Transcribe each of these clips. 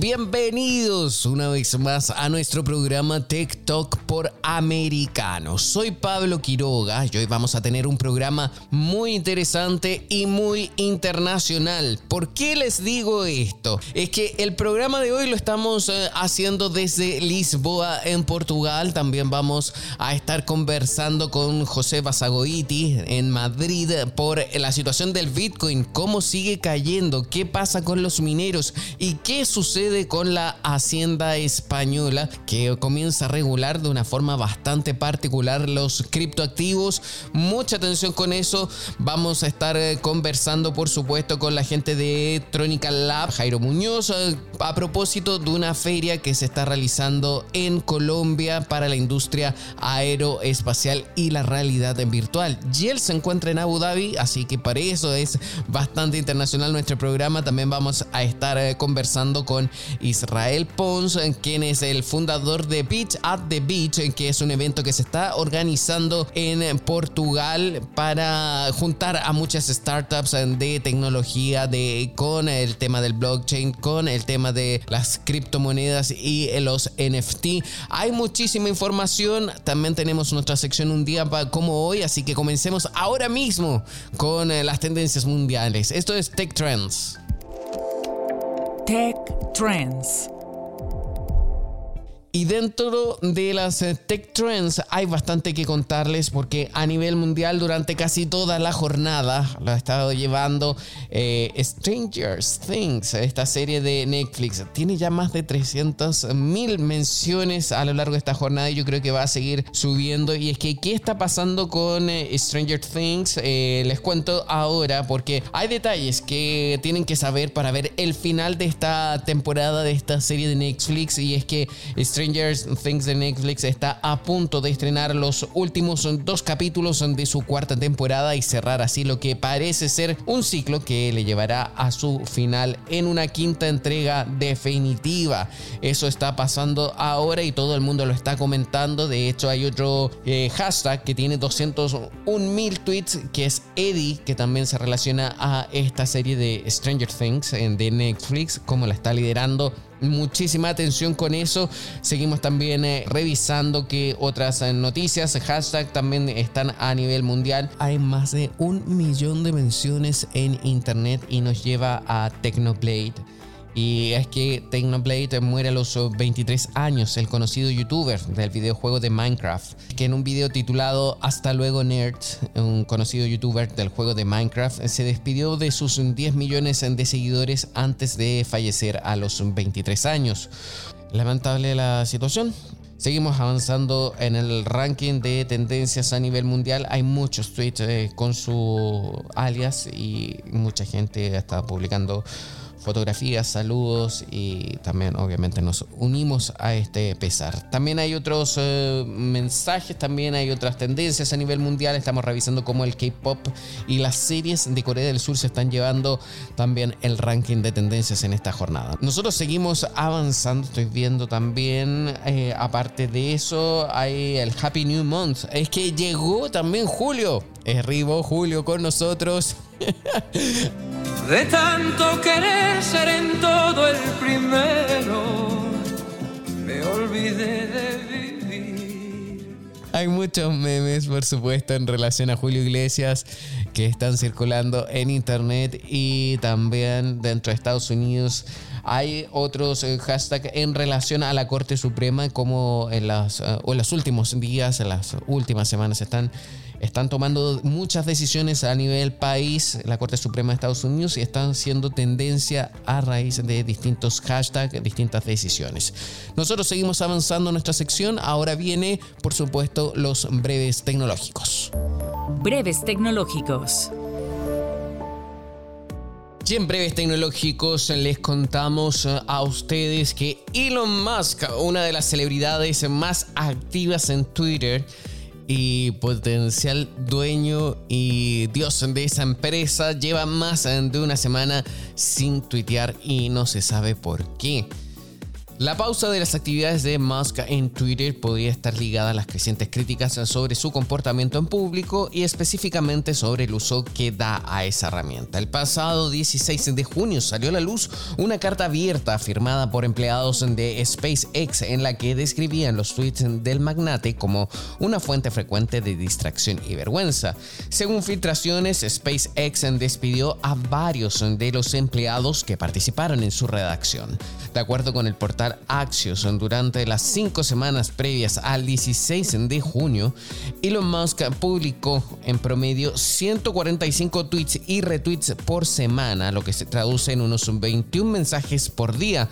Bienvenidos una vez más a nuestro programa Talk por Americano. Soy Pablo Quiroga y hoy vamos a tener un programa muy interesante y muy internacional. ¿Por qué les digo esto? Es que el programa de hoy lo estamos eh, haciendo desde Lisboa en Portugal. También vamos a estar conversando con José Basagoiti en Madrid por la situación del Bitcoin, cómo sigue cayendo, qué pasa con los mineros y qué sucede con la Hacienda Española que comienza a regular de una forma bastante particular los criptoactivos. Mucha atención con eso. Vamos a estar eh, conversando, por supuesto, con la gente de Tronical Lab, Jairo Muñoz, eh, a propósito de una feria que se está realizando en Colombia para la industria aeroespacial y la realidad virtual. Y él se encuentra en Abu Dhabi, así que para eso es bastante internacional nuestro programa. También vamos a estar eh, conversando con Israel Pons, quien es el fundador de Beach at the Beach, que es un evento que se está organizando en Portugal para juntar a muchas startups de tecnología, de, con el tema del blockchain, con el tema de las criptomonedas y los NFT. Hay muchísima información. También tenemos nuestra sección un día como hoy, así que comencemos ahora mismo con eh, las tendencias mundiales. Esto es Tech Trends. Tech Trends. Y dentro de las eh, tech trends hay bastante que contarles porque a nivel mundial durante casi toda la jornada lo ha estado llevando eh, Stranger Things, esta serie de Netflix. Tiene ya más de 300 mil menciones a lo largo de esta jornada y yo creo que va a seguir subiendo. Y es que, ¿qué está pasando con eh, Stranger Things? les cuento ahora porque hay detalles que tienen que saber para ver el final de esta temporada de esta serie de Netflix y es que Things de Netflix está a punto de estrenar los últimos dos capítulos de su cuarta temporada y cerrar así lo que parece ser un ciclo que le llevará a su final en una quinta entrega definitiva. Eso está pasando ahora y todo el mundo lo está comentando. De hecho, hay otro eh, hashtag que tiene 201 mil tweets que es Eddie, que también se relaciona a esta serie de Stranger Things de Netflix, como la está liderando muchísima atención con eso. Seguimos también eh, revisando que otras eh, noticias, hashtag también están a nivel mundial. Hay más de un millón de menciones en internet y nos lleva a Technoblade y es que Technoblade muere a los 23 años, el conocido youtuber del videojuego de Minecraft, que en un video titulado Hasta luego Nerd, un conocido youtuber del juego de Minecraft, se despidió de sus 10 millones de seguidores antes de fallecer a los 23 años. Lamentable la situación, Seguimos avanzando en el ranking de tendencias a nivel mundial. Hay muchos tweets eh, con su alias y mucha gente está publicando fotografías, saludos y también obviamente nos unimos a este pesar. También hay otros eh, mensajes, también hay otras tendencias a nivel mundial. Estamos revisando cómo el K-Pop y las series de Corea del Sur se están llevando también el ranking de tendencias en esta jornada. Nosotros seguimos avanzando, estoy viendo también, eh, aparte de eso, hay el Happy New Month. Es que llegó también Julio. Es Rivo Julio con nosotros. De tanto querer ser en todo el primero, me olvidé de vivir. Hay muchos memes, por supuesto, en relación a Julio Iglesias que están circulando en internet y también dentro de Estados Unidos. Hay otros eh, hashtags en relación a la Corte Suprema, como en, las, eh, o en los últimos días, en las últimas semanas están están tomando muchas decisiones a nivel país, la Corte Suprema de Estados Unidos, y están siendo tendencia a raíz de distintos hashtags, distintas decisiones. Nosotros seguimos avanzando en nuestra sección. Ahora viene, por supuesto, los breves tecnológicos. Breves tecnológicos. Y en breves tecnológicos les contamos a ustedes que Elon Musk, una de las celebridades más activas en Twitter, y potencial dueño y dios de esa empresa lleva más de una semana sin tuitear y no se sabe por qué. La pausa de las actividades de Musk en Twitter podría estar ligada a las crecientes críticas sobre su comportamiento en público y específicamente sobre el uso que da a esa herramienta. El pasado 16 de junio salió a la luz una carta abierta firmada por empleados de SpaceX en la que describían los tweets del magnate como una fuente frecuente de distracción y vergüenza. Según filtraciones, SpaceX despidió a varios de los empleados que participaron en su redacción. De acuerdo con el portal Axios durante las cinco semanas previas al 16 de junio, Elon Musk publicó en promedio 145 tweets y retweets por semana, lo que se traduce en unos 21 mensajes por día.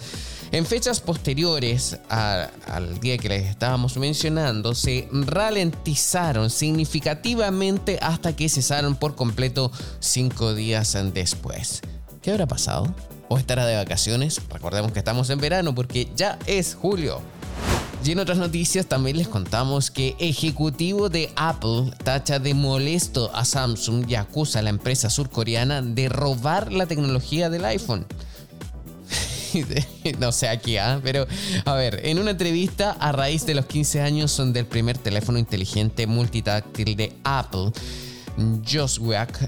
En fechas posteriores al día que les estábamos mencionando, se ralentizaron significativamente hasta que cesaron por completo cinco días después. ¿Qué habrá pasado? O estará de vacaciones. Recordemos que estamos en verano porque ya es julio. Y en otras noticias también les contamos que ejecutivo de Apple tacha de molesto a Samsung y acusa a la empresa surcoreana de robar la tecnología del iPhone. no sé aquí, ¿ah? pero a ver, en una entrevista a raíz de los 15 años del primer teléfono inteligente multitáctil de Apple, Josh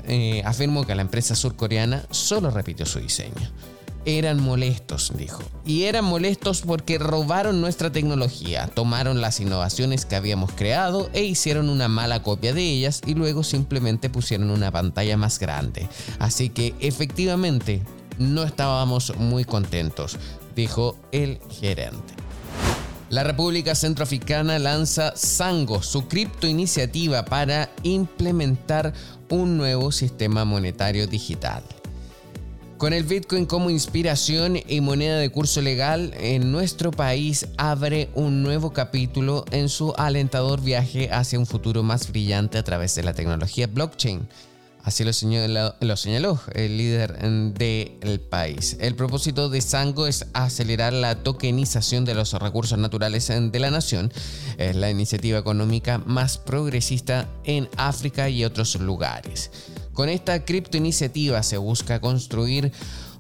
eh, afirmó que la empresa surcoreana solo repitió su diseño. Eran molestos, dijo. Y eran molestos porque robaron nuestra tecnología, tomaron las innovaciones que habíamos creado e hicieron una mala copia de ellas y luego simplemente pusieron una pantalla más grande. Así que efectivamente no estábamos muy contentos, dijo el gerente. La República Centroafricana lanza Sango, su cripto iniciativa para implementar un nuevo sistema monetario digital. Con el Bitcoin como inspiración y moneda de curso legal, en nuestro país abre un nuevo capítulo en su alentador viaje hacia un futuro más brillante a través de la tecnología blockchain. Así lo señaló, el líder del país. El propósito de Sango es acelerar la tokenización de los recursos naturales de la nación. Es la iniciativa económica más progresista en África y otros lugares. Con esta criptoiniciativa se busca construir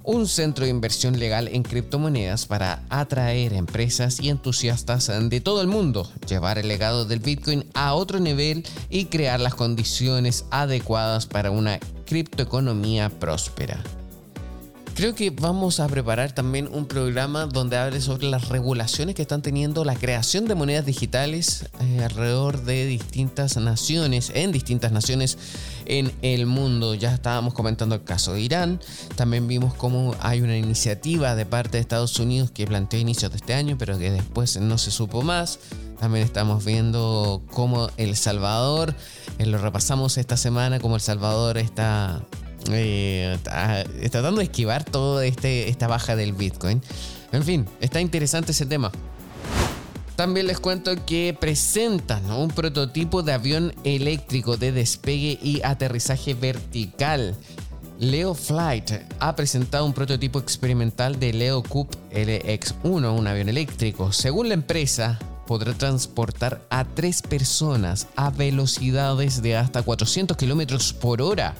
un centro de inversión legal en criptomonedas para atraer empresas y entusiastas de todo el mundo, llevar el legado del Bitcoin a otro nivel y crear las condiciones adecuadas para una criptoeconomía próspera. Creo que vamos a preparar también un programa donde hable sobre las regulaciones que están teniendo la creación de monedas digitales eh, alrededor de distintas naciones, en distintas naciones en el mundo. Ya estábamos comentando el caso de Irán, también vimos cómo hay una iniciativa de parte de Estados Unidos que planteó inicios de este año, pero que después no se supo más. También estamos viendo cómo El Salvador, eh, lo repasamos esta semana, cómo El Salvador está eh, tratando de esquivar toda este, esta baja del Bitcoin. En fin, está interesante ese tema. También les cuento que presentan un prototipo de avión eléctrico de despegue y aterrizaje vertical. Leo Flight ha presentado un prototipo experimental de Leo Cup LX1, un avión eléctrico. Según la empresa, podrá transportar a tres personas a velocidades de hasta 400 km por hora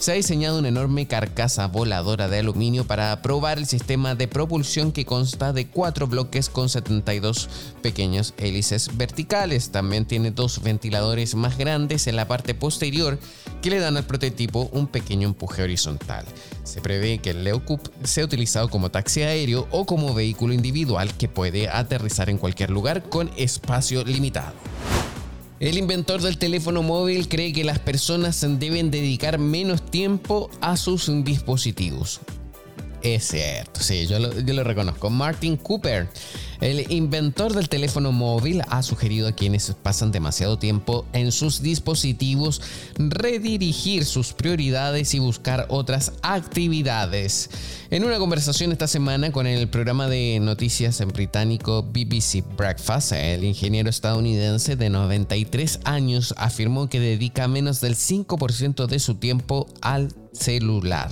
se ha diseñado una enorme carcasa voladora de aluminio para probar el sistema de propulsión que consta de cuatro bloques con 72 pequeños hélices verticales. También tiene dos ventiladores más grandes en la parte posterior que le dan al prototipo un pequeño empuje horizontal. Se prevé que el Leocup sea utilizado como taxi aéreo o como vehículo individual que puede aterrizar en cualquier lugar con espacio limitado. El inventor del teléfono móvil cree que las personas deben dedicar menos tiempo a sus dispositivos. Es cierto, sí, yo lo, reconozco. Martin Cooper, el inventor del teléfono móvil, ha sugerido a quienes pasan demasiado tiempo en sus dispositivos redirigir sus prioridades y buscar otras actividades. En una conversación esta semana con el programa de noticias en británico BBC Breakfast, el ingeniero estadounidense de 93 años afirmó que dedica menos del 5% de su tiempo al celular.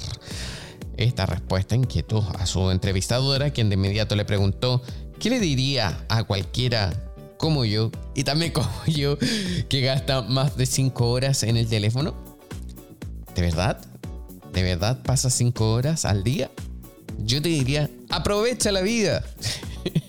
Esta respuesta inquietó a su entrevistadora, quien de inmediato le preguntó qué le diría a cualquiera como yo, y también como yo, que gasta más de 5 horas en el teléfono? ¿De verdad? ¿De verdad pasa 5 horas al día? Yo te diría, aprovecha la vida.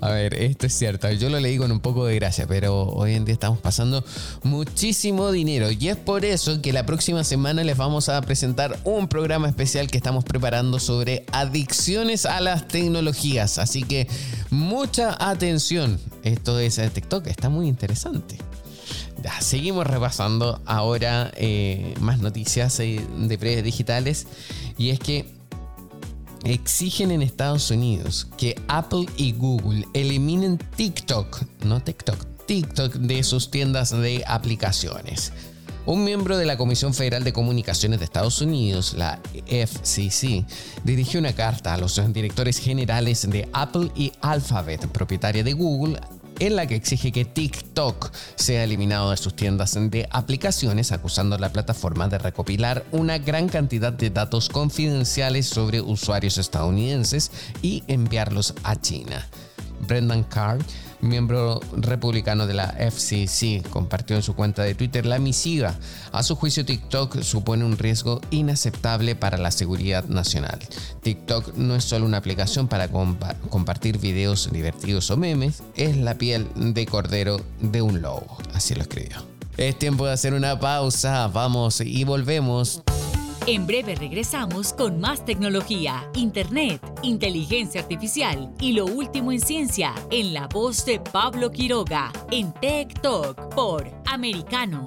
A ver, esto es cierto. Yo lo leí con un poco de gracia, pero hoy en día estamos pasando muchísimo dinero. Y es por eso que la próxima semana les vamos a presentar un programa especial que estamos preparando sobre adicciones a las tecnologías. Así que mucha atención. Esto es TikTok, está muy interesante. Ya, seguimos repasando ahora eh, más noticias eh, de redes digitales. Y es que exigen en Estados Unidos que Apple y Google eliminen TikTok, no TikTok, TikTok de sus tiendas de aplicaciones. Un miembro de la Comisión Federal de Comunicaciones de Estados Unidos, la FCC, dirigió una carta a los directores generales de Apple y Alphabet, propietaria de Google, en la que exige que TikTok sea eliminado de sus tiendas de aplicaciones, acusando a la plataforma de recopilar una gran cantidad de datos confidenciales sobre usuarios estadounidenses y enviarlos a China. Brendan Carr miembro republicano de la FCC, compartió en su cuenta de Twitter la misiva. A su juicio, TikTok supone un riesgo inaceptable para la seguridad nacional. TikTok no es solo una aplicación para compartir videos divertidos o memes, es la piel de cordero de un lobo. Así lo escribió. Es tiempo de hacer una pausa, vamos y volvemos. En breve regresamos con más tecnología, internet, inteligencia artificial y lo último en ciencia en la voz de Pablo Quiroga en Tech Talk por Americano.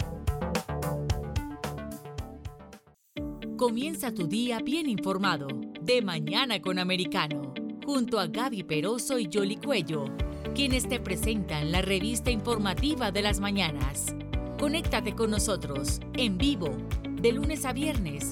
Comienza tu día bien informado de mañana con Americano, junto a Gaby Peroso y Jolly Cuello, quienes te presentan la revista informativa de las mañanas. Conéctate con nosotros en vivo de lunes a viernes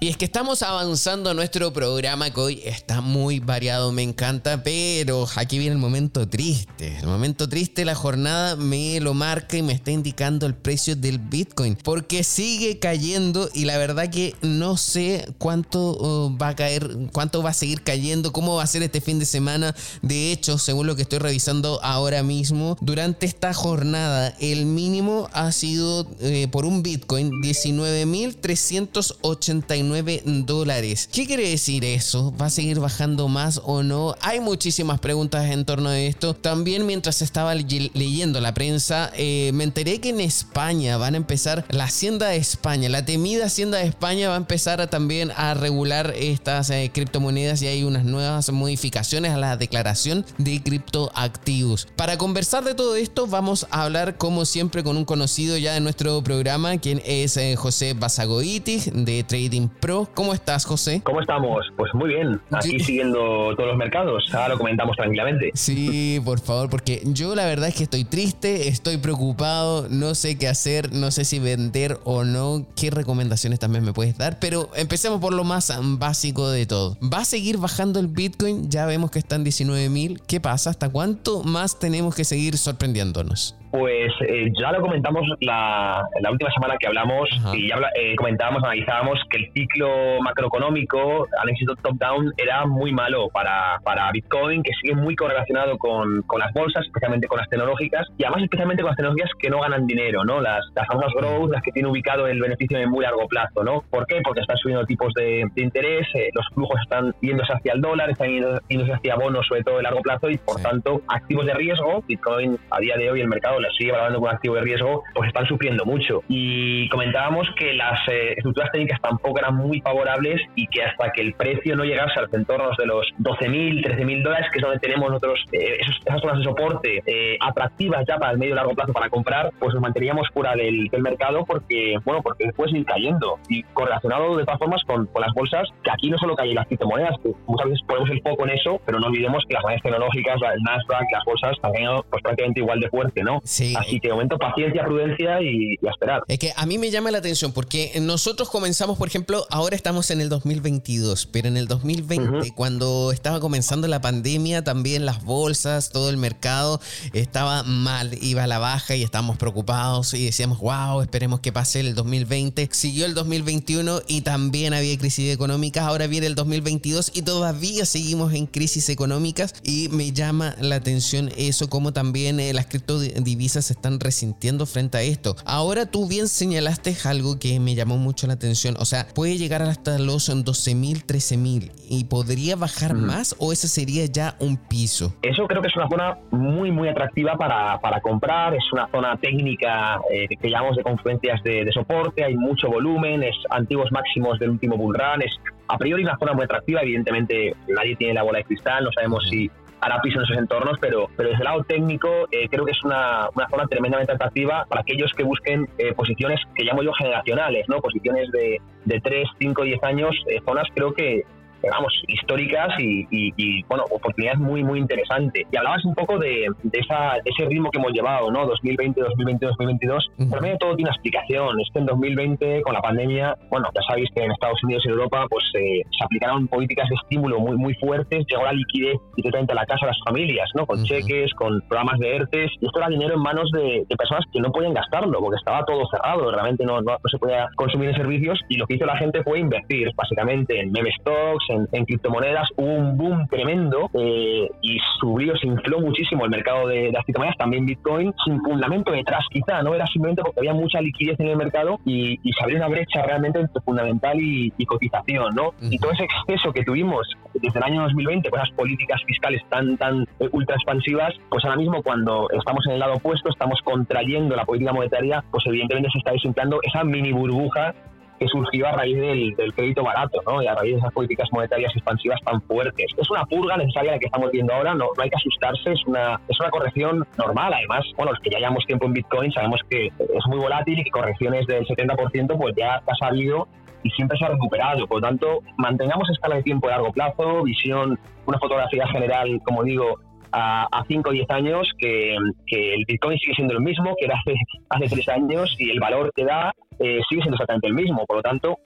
Y es que estamos avanzando nuestro programa que hoy está muy variado, me encanta, pero aquí viene el momento triste. El momento triste, la jornada me lo marca y me está indicando el precio del Bitcoin, porque sigue cayendo y la verdad que no sé cuánto uh, va a caer, cuánto va a seguir cayendo, cómo va a ser este fin de semana. De hecho, según lo que estoy revisando ahora mismo, durante esta jornada el mínimo ha sido eh, por un Bitcoin 19.389 dólares. ¿Qué quiere decir eso? ¿Va a seguir bajando más o no? Hay muchísimas preguntas en torno a esto. También mientras estaba leyendo la prensa, eh, me enteré que en España van a empezar la Hacienda de España, la temida Hacienda de España va a empezar a, también a regular estas eh, criptomonedas y hay unas nuevas modificaciones a la declaración de criptoactivos. Para conversar de todo esto, vamos a hablar como siempre con un conocido ya de nuestro programa, quien es eh, José Basagoiti de Trading Pro. ¿Cómo estás, José? ¿Cómo estamos? Pues muy bien, aquí siguiendo todos los mercados. Ahora lo comentamos tranquilamente. Sí, por favor, porque yo la verdad es que estoy triste, estoy preocupado, no sé qué hacer, no sé si vender o no. ¿Qué recomendaciones también me puedes dar? Pero empecemos por lo más básico de todo. ¿Va a seguir bajando el Bitcoin? Ya vemos que está en 19 mil. ¿Qué pasa? ¿Hasta cuánto más tenemos que seguir sorprendiéndonos? Pues eh, ya lo comentamos la, la, última semana que hablamos y ya eh, comentábamos, analizábamos que el ciclo macroeconómico, éxito top-down, era muy malo para, para Bitcoin, que sigue muy correlacionado con, con, las bolsas, especialmente con las tecnológicas, y además especialmente con las tecnologías que no ganan dinero, ¿no? Las, las famosas growth, las que tienen ubicado el beneficio en muy largo plazo, ¿no? ¿Por qué? Porque están subiendo tipos de, interés, eh, los flujos están yéndose hacia el dólar, están yéndose hacia bonos, sobre todo de largo plazo, y por tanto, activos de riesgo, Bitcoin a día de hoy el mercado la sigue valorando como activo de riesgo, pues están sufriendo mucho. Y comentábamos que las eh, estructuras técnicas tampoco eran muy favorables y que hasta que el precio no llegase a los entornos de los 12.000, 13.000 dólares, que es donde tenemos nosotros eh, esas zonas de soporte eh, atractivas ya para el medio y largo plazo para comprar, pues nos manteníamos fuera del, mercado porque, bueno, porque puede seguir cayendo. Y correlacionado de todas formas con, con, las bolsas, que aquí no solo caen las criptomonedas, que muchas veces ponemos el foco en eso, pero no olvidemos que las monedas tecnológicas, el Nasdaq, las bolsas, están cayendo pues, prácticamente igual de fuerte, ¿no? Sí. Así que momento paciencia, prudencia y, y, a esperar. Es que a mí me llama la atención porque nosotros comenzamos, por ejemplo, ahora estamos en el 2022, pero en el 2020, cuando estaba comenzando la pandemia, también las bolsas, todo el mercado estaba mal, iba a la baja y estábamos preocupados y decíamos, wow, esperemos que pase el 2020. Siguió el 2021 y también había crisis económicas. Ahora viene el 2022 y todavía seguimos en crisis económicas y me llama la atención eso, como también eh, las criptodivisas se están resintiendo frente a esto. Ahora tú bien señalaste algo que me llamó mucho la atención. O sea, puede llegar hasta los 12.000, 13.000 y podría bajar más o ese sería ya un piso. Eso creo que es una zona muy, muy atractiva para, para comprar. Es una zona técnica eh, que llamamos de confluencias de, de, soporte. Hay mucho volumen, es antiguos máximos del último bull run. Es a priori una zona muy atractiva. Evidentemente, nadie tiene la bola de cristal. No sabemos si hará piso en esos entornos, pero, pero desde el lado técnico eh, creo que es una, una, zona tremendamente atractiva para aquellos que busquen eh, posiciones que llamo yo generacionales, ¿no? posiciones de, de 3, 5, 10 años, eh, zonas creo que, vamos, históricas y, bueno, oportunidades muy, muy interesantes. Y hablabas un poco de, esa, ese ritmo que hemos llevado, ¿no? 2020, 2020, 2022. Por medio todo tiene una explicación. Es que en 2020, con la pandemia, bueno, ya sabéis que en Estados Unidos y Europa, pues eh, se aplicaron políticas de estímulo muy, muy fuertes. Llegó la liquidez directamente a la casa de las familias, ¿no? Con cheques, con programas de ERTES. Y esto era dinero en manos de, personas que no podían gastarlo porque estaba todo cerrado. Realmente no, no, se podía consumir en servicios. Y lo que hizo la gente fue invertir, básicamente, en meme stocks, en, criptomonedas hubo un boom tremendo eh, y subió, se infló muchísimo el mercado de, las criptomonedas, también Bitcoin, sin fundamento detrás quizá, no era simplemente porque había mucha liquidez en el mercado y, se abrió una brecha realmente entre fundamental y, cotización, ¿no? Y todo ese exceso que tuvimos desde el año 2020 con esas políticas fiscales tan, tan eh, ultra expansivas, pues ahora mismo cuando estamos en el lado opuesto, estamos contrayendo la política monetaria, pues evidentemente se está desinflando esa mini burbuja que surgió a raíz del, crédito barato ¿no? y a raíz de esas políticas monetarias expansivas tan fuertes. Es una purga necesaria la que estamos viendo ahora, no, no hay que asustarse, es una, es una corrección normal. Además, bueno, los que ya llevamos tiempo en Bitcoin sabemos que es muy volátil y que correcciones del 70% pues ya ha salido y siempre se ha recuperado. Por lo tanto, mantengamos escala de tiempo a largo plazo, visión, una fotografía general, como digo, a 5 o 10 años, que, que, el Bitcoin sigue siendo lo mismo que era hace, hace 3 años y el valor que da eh, sigue siendo exactamente el mismo. Por lo tanto,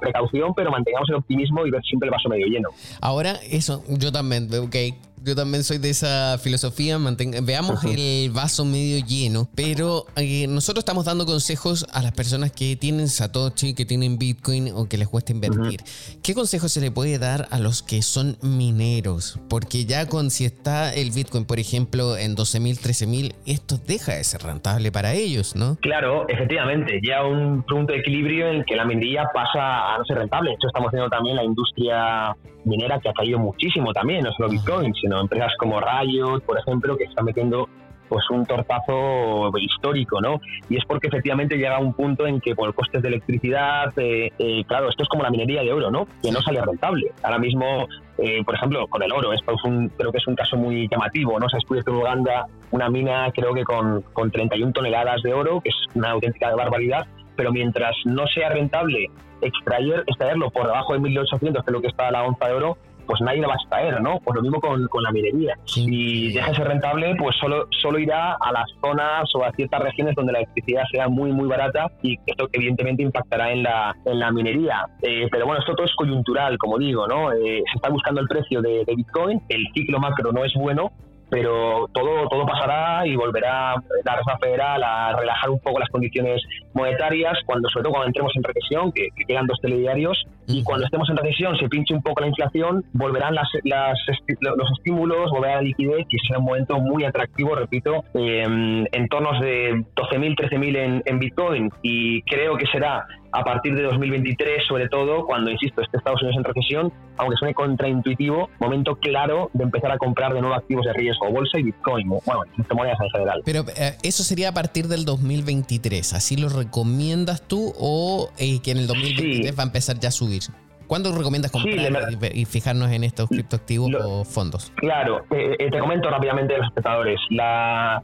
precaución, pero mantengamos el optimismo y ver siempre el vaso medio lleno. Ahora, eso, yo también, ok, yo también soy de esa filosofía. veamos el vaso medio lleno. Pero eh, nosotros estamos dando consejos a las personas que tienen Satoshi, que tienen Bitcoin o que les cuesta invertir. ¿Qué consejo se le puede dar a los que son mineros? Porque ya con si está el Bitcoin, por ejemplo, en 12.000, 13.000, esto deja de ser rentable para ellos, ¿no? Claro, efectivamente. Ya un punto de equilibrio en que la minería pasa a no ser rentable. De hecho, estamos viendo también la industria minera que ha caído muchísimo también, no solo Bitcoin, sino empresas como Riot, por ejemplo, que están metiendo pues un tortazo histórico, ¿no? Y es porque efectivamente llega un punto en que por costes de electricidad, eh, eh, claro, esto es como la minería de oro, ¿no? Que no sale rentable. Ahora mismo, eh, por ejemplo, con el oro, es un, creo que es un caso muy llamativo, ¿no? Se descubierto en Uganda una mina, creo que con, con 31 toneladas de oro, que es una auténtica barbaridad, pero mientras no sea rentable extraer, extraerlo por debajo de 1.800, que es lo que está la onza de oro, pues nadie lo va a extraer, ¿no? Pues lo mismo con, con la minería. Si deja de ser rentable, pues solo, solo irá a las zonas o a ciertas regiones donde la electricidad sea muy, muy barata y esto evidentemente impactará en la, en la minería. Eh, pero bueno, esto todo es coyuntural, como digo, ¿no? Eh, se está buscando el precio de, de Bitcoin, el ciclo macro no es bueno, pero todo, todo pasará y volverá la Reserva Federal a relajar un poco las condiciones monetarias cuando, sobre todo cuando entremos en recesión, que, quedan dos telediarios, y cuando estemos en recesión se pinche un poco la inflación, volverán las, las, los estímulos, volverá la liquidez y será un momento muy atractivo, repito, en entornos de 12.000, 13.000 en, en Bitcoin y creo que será a partir de 2023, sobre todo cuando, insisto, esté Estados Unidos en recesión, aunque suene contraintuitivo, momento claro de empezar a comprar de nuevo activos de riesgo, bolsa y Bitcoin, bueno, monedas en general. Pero eh, eso sería a partir del 2023, ¿así lo recomiendas tú o eh, que en el 2023 va a empezar ya a subir? ¿Cuándo recomiendas comprar y, fijarnos en estos criptoactivos o fondos? Claro, eh, eh, te comento rápidamente a los espectadores. La,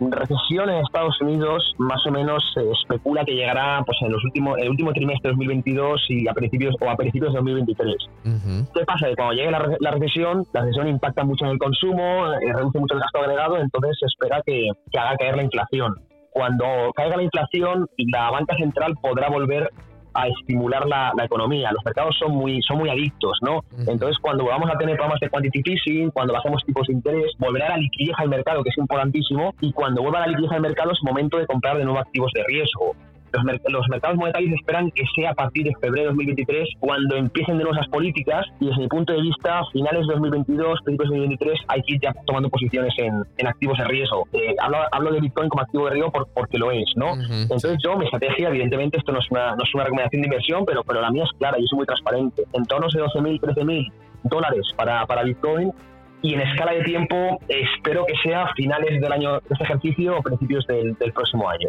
recesión en Estados Unidos más o menos se especula que llegará pues en los últimos, el último trimestre de 2022 y a principios o a principios de 2023. ¿Qué pasa? Que cuando llegue la, recesión, la recesión impacta mucho en el consumo, eh, reduce mucho el gasto agregado, entonces se espera que, que haga caer la inflación cuando caiga la inflación, la banca central podrá volver a estimular la, economía. Los mercados son muy, son muy adictos, ¿no? Entonces, cuando vamos a tener programas de quantitative easing, cuando bajemos tipos de interés, volverá la liquidez al mercado, que es importantísimo, y cuando vuelva la liquidez al mercado es momento de comprar de nuevo activos de riesgo los, mercados monetarios esperan que sea a partir de febrero de 2023 cuando empiecen de nuevo esas políticas y desde mi punto de vista, finales de 2022, principios de 2023, hay que ir ya tomando posiciones en, activos de riesgo. Eh, hablo, de Bitcoin como activo de riesgo porque lo es, ¿no? Entonces yo, mi estrategia, evidentemente, esto no es una, no es una recomendación de inversión, pero, pero la mía es clara, y soy muy transparente. En torno de 12.000, 13.000 dólares para, para Bitcoin y en escala de tiempo espero que sea finales del año de este ejercicio o principios del, próximo año.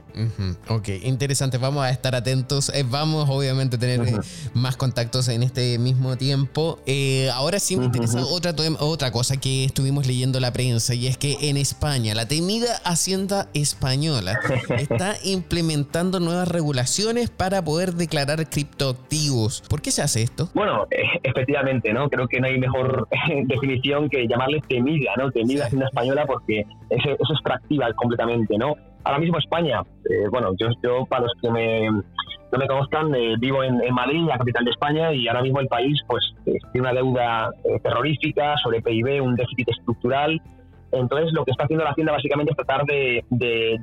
Ok, interesante, vamos a estar atentos, eh, vamos obviamente a tener eh, más contactos en este mismo tiempo. Eh, ahora sí me interesa otra, otra cosa que estuvimos leyendo la prensa y es que en España la temida Hacienda Española está implementando nuevas regulaciones para poder declarar criptoactivos. ¿Por qué se hace esto? Bueno, efectivamente, ¿no? Creo que no hay mejor definición que llamar llamarle temida, ¿no? Temida Hacienda Española porque es, es extractiva completamente, ¿no? Ahora mismo España, eh, bueno, yo, yo para los que me, no me conozcan, eh, vivo en, Madrid, la capital de España, y ahora mismo el país pues eh, tiene una deuda terrorífica sobre PIB, un déficit estructural, entonces, lo que está haciendo la Hacienda básicamente es tratar de,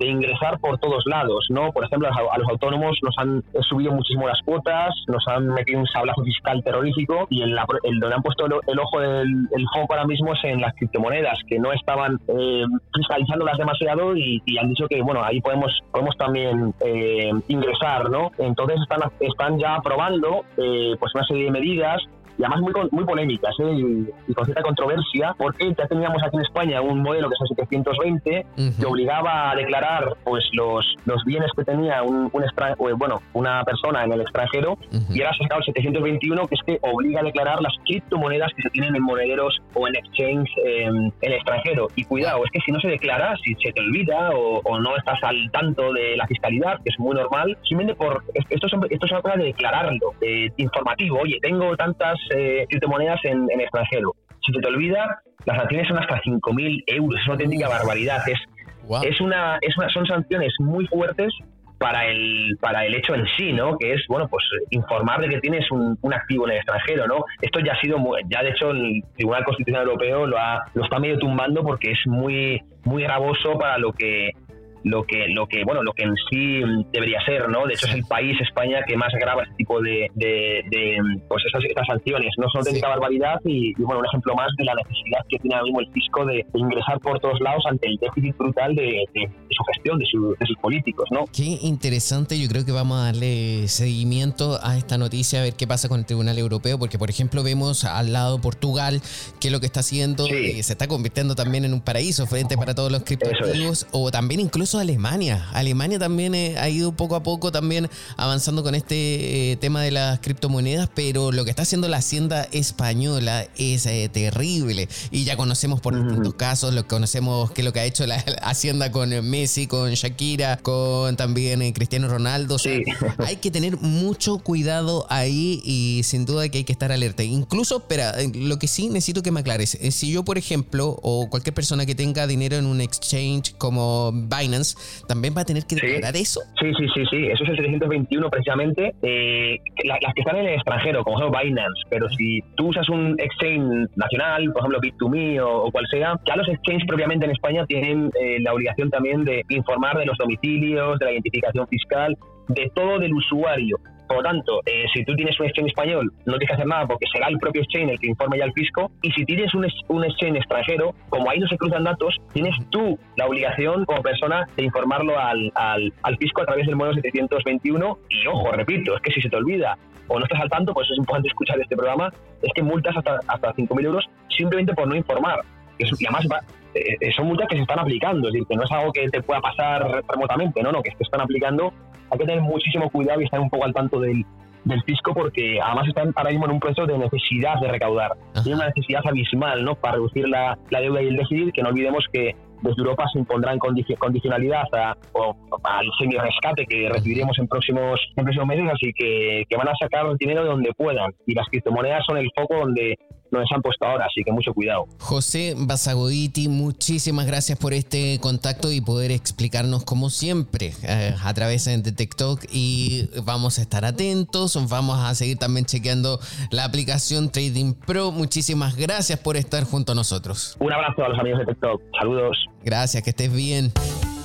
ingresar por todos lados, ¿no? Por ejemplo, a, los autónomos nos han subido muchísimo las cuotas, nos han metido un sablazo fiscal terrorífico y el, donde han puesto el, ojo del el foco ahora mismo es en las criptomonedas, que no estaban eh, fiscalizándolas demasiado y, han dicho que, bueno, ahí podemos, podemos también eh, ingresar, ¿no? Entonces, están, están ya aprobando eh, pues una serie de medidas y además muy, muy polémicas ¿eh? y, con cierta controversia, porque ya teníamos aquí en España un modelo que es el 720, que obligaba a declarar pues los, los bienes que tenía un, un bueno, una persona en el extranjero, y ahora se ha sacado el 721, que es que obliga a declarar las criptomonedas que se tienen en monederos o en exchange en el extranjero. Y cuidado, es que si no se declara, si se te olvida o, no estás al tanto de la fiscalidad, que es muy normal, simplemente por. Esto es, esto es una cosa de declararlo, de informativo. Oye, tengo tantas eh, criptomonedas en, en, extranjero. Si se te olvida, las sanciones son hasta 5.000 euros, es una auténtica barbaridad. Es, es, una, es una, son sanciones muy fuertes para el para el hecho en sí, ¿no? Que es bueno, pues informar de que tienes un, activo en el extranjero, ¿no? Esto ya ha sido ya de hecho el Tribunal Constitucional Europeo lo ha lo está medio tumbando porque es muy muy gravoso para lo que lo que, lo que, bueno, lo que en sí debería ser, ¿no? De hecho, es el país, España, que más graba este tipo de, de, pues esas, estas sanciones. No son auténtica barbaridad y, bueno, un ejemplo más de la necesidad que tiene ahora mismo el fisco de, ingresar por todos lados ante el déficit brutal de, su gestión, de, sus políticos, ¿no? Qué interesante, yo creo que vamos a darle seguimiento a esta noticia, a ver qué pasa con el Tribunal Europeo, porque por ejemplo vemos al lado Portugal, que lo que está haciendo eh, se está convirtiendo también en un paraíso frente para todos los criptoactivos, o también incluso Alemania. Alemania también eh, ha ido poco a poco también avanzando con este eh, tema de las criptomonedas, pero lo que está haciendo la hacienda española es eh, terrible. Y ya conocemos por distintos casos, lo conocemos que lo que ha hecho la, hacienda con Messi, con Shakira, con también Cristiano Ronaldo. hay que tener mucho cuidado ahí y sin duda que hay que estar alerta. Incluso, espera, lo que sí necesito que me aclares, si yo por ejemplo o cualquier persona que tenga dinero en un exchange como Binance, también va a tener que declarar eso. Sí, sí, sí, sí, eso es el 321 precisamente. Eh, las que están en el extranjero, como ejemplo Binance, pero si tú usas un exchange nacional, por ejemplo Bit2Me o, cual sea, ya los exchanges propiamente en España tienen eh, la obligación también de informar de los domicilios, de la identificación fiscal, de todo del usuario. Por lo tanto, eh, si tú tienes un exchange español, no tienes que hacer nada porque será el propio exchange el que informe ya al fisco. Y si tienes un, un exchange extranjero, como ahí no se cruzan datos, tienes tú la obligación como persona de informarlo al, al, al fisco a través del modelo 721. Y ojo, repito, es que si se te olvida o no estás al tanto, pues es importante escuchar este programa, es que multas hasta, hasta 5.000 euros simplemente por no informar. Y además eh, son multas que se están aplicando, es decir, que no es algo que te pueda pasar remotamente, no, no, que se están aplicando hay que tener muchísimo cuidado y estar un poco al tanto del, del fisco porque además están ahora mismo en un proceso de necesidad de recaudar. Tiene una necesidad abismal ¿no? para reducir la, la deuda y el déficit, que no olvidemos que desde Europa se impondrán condicionalidad a, o, al semi-rescate que recibiremos en próximos, en próximos meses, así que, que van a sacar dinero de donde puedan. Y las criptomonedas son el foco donde nos han puesto ahora, así que mucho cuidado. José Basagoditi, muchísimas gracias por este contacto y poder explicarnos como siempre eh, a través de TikTok y vamos a estar atentos, vamos a seguir también chequeando la aplicación Trading Pro. Muchísimas gracias por estar junto a nosotros. Un abrazo a los amigos de TikTok. Saludos. Gracias, que estés bien.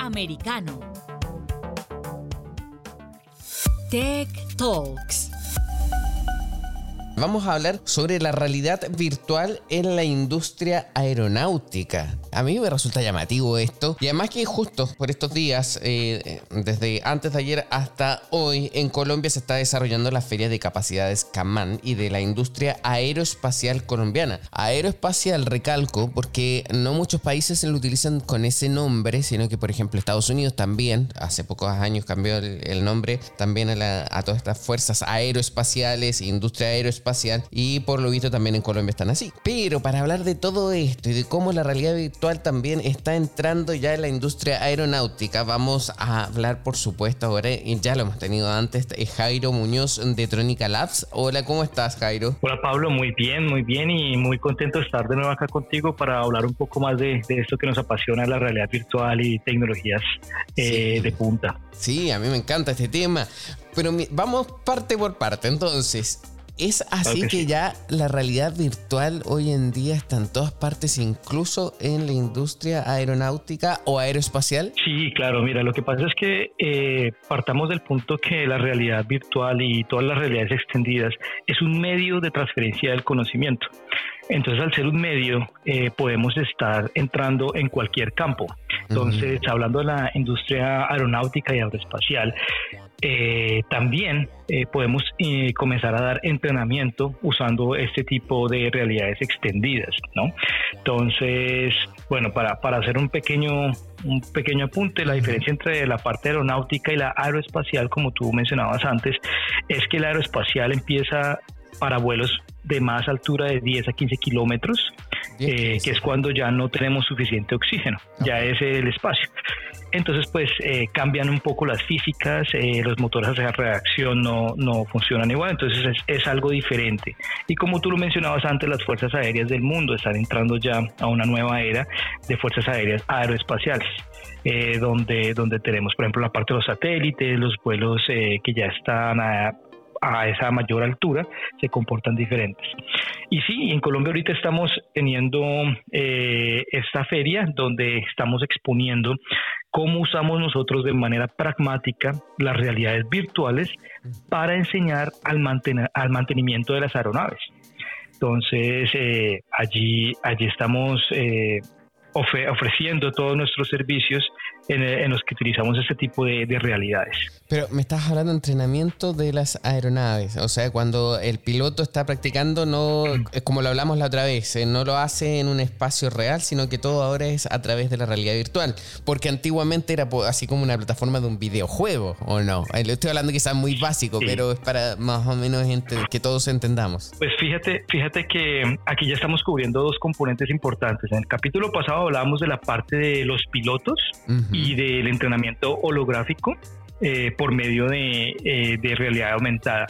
Americano. Tech Talks. Vamos a hablar sobre la realidad virtual en la industria aeronáutica. A mí me resulta llamativo esto. Y además que justo por estos días, eh, desde antes de ayer hasta hoy, en Colombia se está desarrollando la Feria de Capacidades CAMAN y de la industria aeroespacial colombiana. Aeroespacial, recalco, porque no muchos países lo utilizan con ese nombre, sino que por ejemplo Estados Unidos también, hace pocos años cambió el, nombre también a, a todas estas fuerzas aeroespaciales, industria aeroespacial y por lo visto también en Colombia están así. Pero para hablar de todo esto y de cómo la realidad virtual también está entrando ya en la industria aeronáutica, vamos a hablar por supuesto ahora, y ya lo hemos tenido antes, es Jairo Muñoz de Tronica Labs. Hola, ¿cómo estás Jairo? Hola Pablo, muy bien, muy bien y muy contento de estar de nuevo acá contigo para hablar un poco más de, esto que nos apasiona, la realidad virtual y tecnologías eh, de punta. Sí, a mí me encanta este tema. Pero vamos parte por parte. Entonces, es así que, ya la realidad virtual hoy en día está en todas partes, incluso en la industria aeronáutica o aeroespacial. Sí, claro, mira, lo que pasa es que eh, partamos del punto que la realidad virtual y todas las realidades extendidas es un medio de transferencia del conocimiento. Entonces, al ser un medio, eh, podemos estar entrando en cualquier campo. Entonces, hablando de la industria aeronáutica y aeroespacial, eh, también eh, podemos eh, comenzar a dar entrenamiento usando este tipo de realidades extendidas, ¿no? Entonces, bueno, para, para hacer un pequeño, un pequeño apunte, la diferencia entre la parte aeronáutica y la aeroespacial, como tú mencionabas antes, es que la aeroespacial empieza para vuelos de más altura de 10 a 15 kilómetros, que es cuando ya no tenemos suficiente oxígeno, ya es el espacio. Entonces, pues eh, cambian un poco las físicas, eh, los motores de reacción no, no funcionan igual, entonces es, algo diferente. Y como tú lo mencionabas antes, las fuerzas aéreas del mundo están entrando ya a una nueva era de fuerzas aéreas aeroespaciales. Eh, donde, donde tenemos, por ejemplo, la parte de los satélites, los vuelos que ya están a, a esa mayor altura se comportan diferentes. Y sí, en Colombia ahorita estamos teniendo eh, esta feria donde estamos exponiendo cómo usamos nosotros de manera pragmática las realidades virtuales para enseñar al, al mantenimiento de las aeronaves. Entonces, eh, allí, allí estamos eh, ofreciendo todos nuestros servicios en, los que utilizamos este tipo de, realidades. Pero me estás hablando de entrenamiento de las aeronaves, o sea, cuando el piloto está practicando, no, como lo hablamos la otra vez, eh, no lo hace en un espacio real, sino que todo ahora es a través de la realidad virtual, porque antiguamente era así como una plataforma de un videojuego, ¿o no? Eh, estoy hablando quizás muy básico, pero es para más o menos que todos entendamos. Pues fíjate, fíjate que aquí ya estamos cubriendo dos componentes importantes. En el capítulo pasado hablábamos de la parte de los pilotos y del entrenamiento holográfico eh, por medio de, eh, de, realidad aumentada.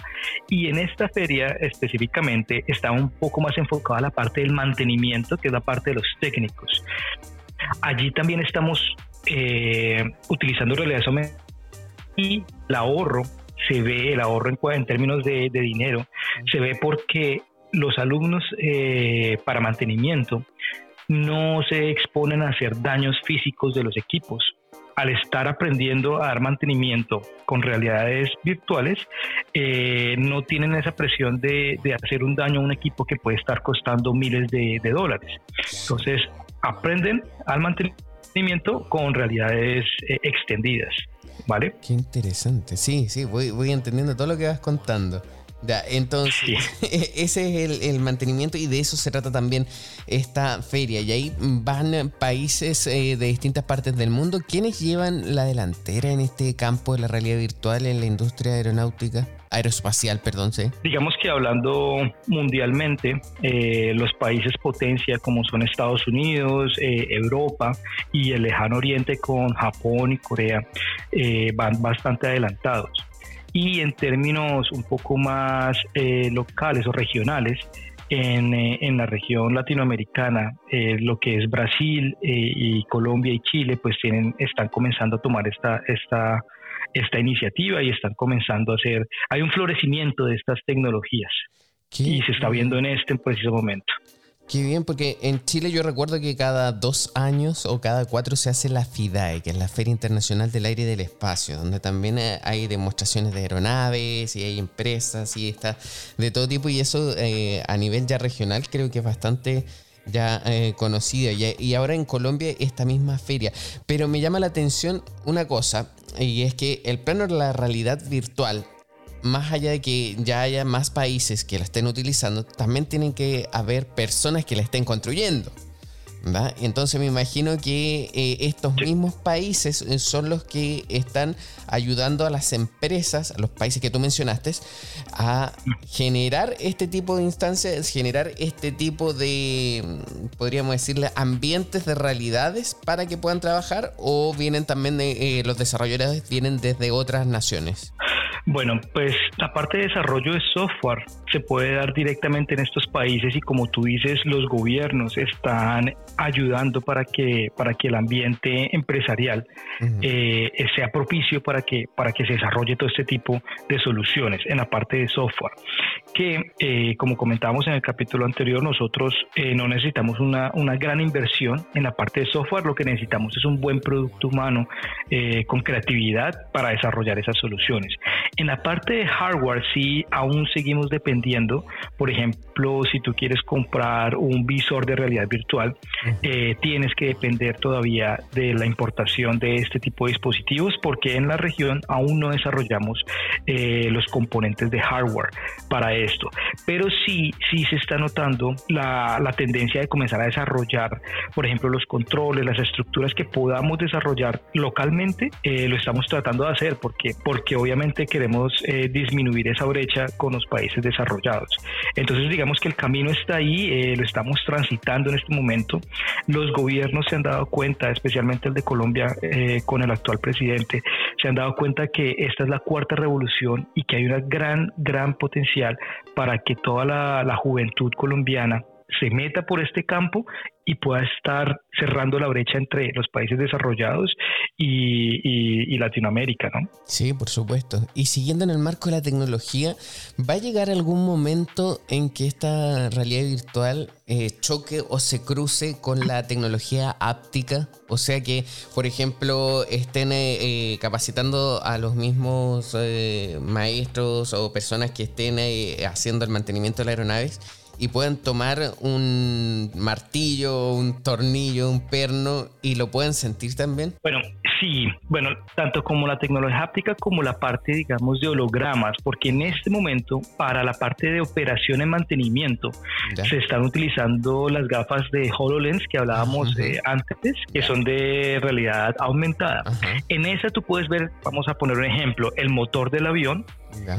Y en esta feria específicamente está un poco más enfocada a la parte del mantenimiento, que es la parte de los técnicos. Allí también estamos eh, utilizando realidad aumentada y el ahorro se ve, el ahorro en, términos de, de, dinero, se ve porque los alumnos para mantenimiento no se exponen a hacer daños físicos de los equipos al estar aprendiendo a dar mantenimiento con realidades virtuales, eh, no tienen esa presión de, hacer un daño a un equipo que puede estar costando miles de, dólares. Entonces, aprenden al mantenimiento con realidades eh, extendidas. ¿Vale? Qué interesante. Sí, sí, voy, voy entendiendo todo lo que vas contando. Ya, entonces, ese es el, mantenimiento y de eso se trata también esta feria. Y ahí van países eh, de distintas partes del mundo. ¿Quiénes llevan la delantera en este campo de la realidad virtual en la industria aeronáutica? aeroespacial, perdón, sí. Digamos que hablando mundialmente, eh, los países potencia como son Estados Unidos, eh, Europa y el lejano oriente con Japón y Corea eh, van bastante adelantados. Y en términos un poco más locales o regionales, en, en, la región latinoamericana, lo que es Brasil y Colombia y Chile, pues tienen, están comenzando a tomar esta, esta esta iniciativa y están comenzando a hacer, hay un florecimiento de estas tecnologías y se está viendo en este preciso momento. Qué bien, porque en Chile yo recuerdo que cada dos años o cada cuatro se hace la FIDAE, que es la Feria Internacional del Aire y del Espacio, donde también hay demostraciones de aeronaves y hay empresas y está de todo tipo y eso eh, a nivel ya regional creo que es bastante ya eh, conocida y ahora en Colombia esta misma feria. Pero me llama la atención una cosa, y es que el plano de la realidad virtual, más allá de que ya haya más países que la estén utilizando, también tienen que haber personas que la estén construyendo. Entonces me imagino que eh, estos mismos países eh, son los que están ayudando a las empresas, a los países que tú mencionaste, a generar este tipo de instancias, generar este tipo de, mm, podríamos decirle, ambientes de realidades para que puedan trabajar o vienen también de, eh, los desarrolladores vienen desde otras naciones. Bueno, pues la parte de desarrollo de software se puede dar directamente en estos países y como tú dices, los gobiernos están ayudando para que, para que el ambiente empresarial eh, sea propicio para que, para que se desarrolle todo este tipo de soluciones en la parte de software. Que, eh, como comentábamos en el capítulo anterior, nosotros eh, no necesitamos una, una, gran inversión en la parte de software, lo que necesitamos es un buen producto humano con creatividad para desarrollar esas soluciones. En la parte de hardware sí aún seguimos dependiendo. Por ejemplo, si tú quieres comprar un visor de realidad virtual, eh, tienes que depender todavía de la importación de este tipo de dispositivos porque en la región aún no desarrollamos eh, los componentes de hardware para esto. Pero sí, sí se está notando la, la tendencia de comenzar a desarrollar, por ejemplo, los controles, las estructuras que podamos desarrollar localmente, eh, lo estamos tratando de hacer porque, porque obviamente que queremos eh, disminuir esa brecha con los países desarrollados. Entonces digamos que el camino está ahí, eh, lo estamos transitando en este momento. Los gobiernos se han dado cuenta, especialmente el de Colombia eh, con el actual presidente, se han dado cuenta que esta es la cuarta revolución y que hay una gran, gran potencial para que toda la, la juventud colombiana se meta por este campo y pueda estar cerrando la brecha entre los países desarrollados y, Latinoamérica, ¿no? Sí, por supuesto. Y siguiendo en el marco de la tecnología, ¿va a llegar algún momento en que esta realidad virtual eh, choque o se cruce con la tecnología áptica? O sea que, por ejemplo, estén eh, capacitando a los mismos eh, maestros o personas que estén haciendo el mantenimiento de las aeronaves y pueden tomar un martillo, un tornillo, un perno y lo pueden sentir también? Bueno, sí, bueno, tanto como la tecnología háptica como la parte, digamos, de hologramas, porque en este momento para la parte de operación y mantenimiento se están utilizando las gafas de HoloLens que hablábamos eh, antes, que son de realidad aumentada. En esa tú puedes ver, vamos a poner un ejemplo, el motor del avión